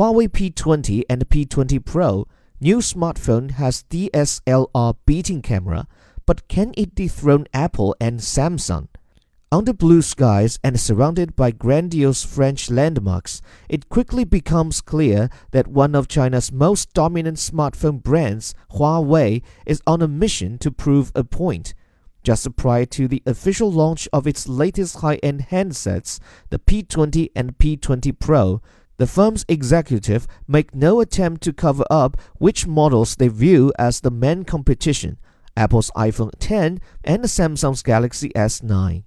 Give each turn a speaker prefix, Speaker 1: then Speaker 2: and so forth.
Speaker 1: Huawei P20 and P20 Pro, new smartphone has DSLR beating camera, but can it dethrone Apple and Samsung? Under blue skies and surrounded by grandiose French landmarks, it quickly becomes clear that one of China's most dominant smartphone brands, Huawei, is on a mission to prove a point. Just prior to the official launch of its latest high end handsets, the P20 and P20 Pro, the firm's executive make no attempt to cover up which models they view as the main competition Apple's iPhone 10 and the Samsung's Galaxy S9.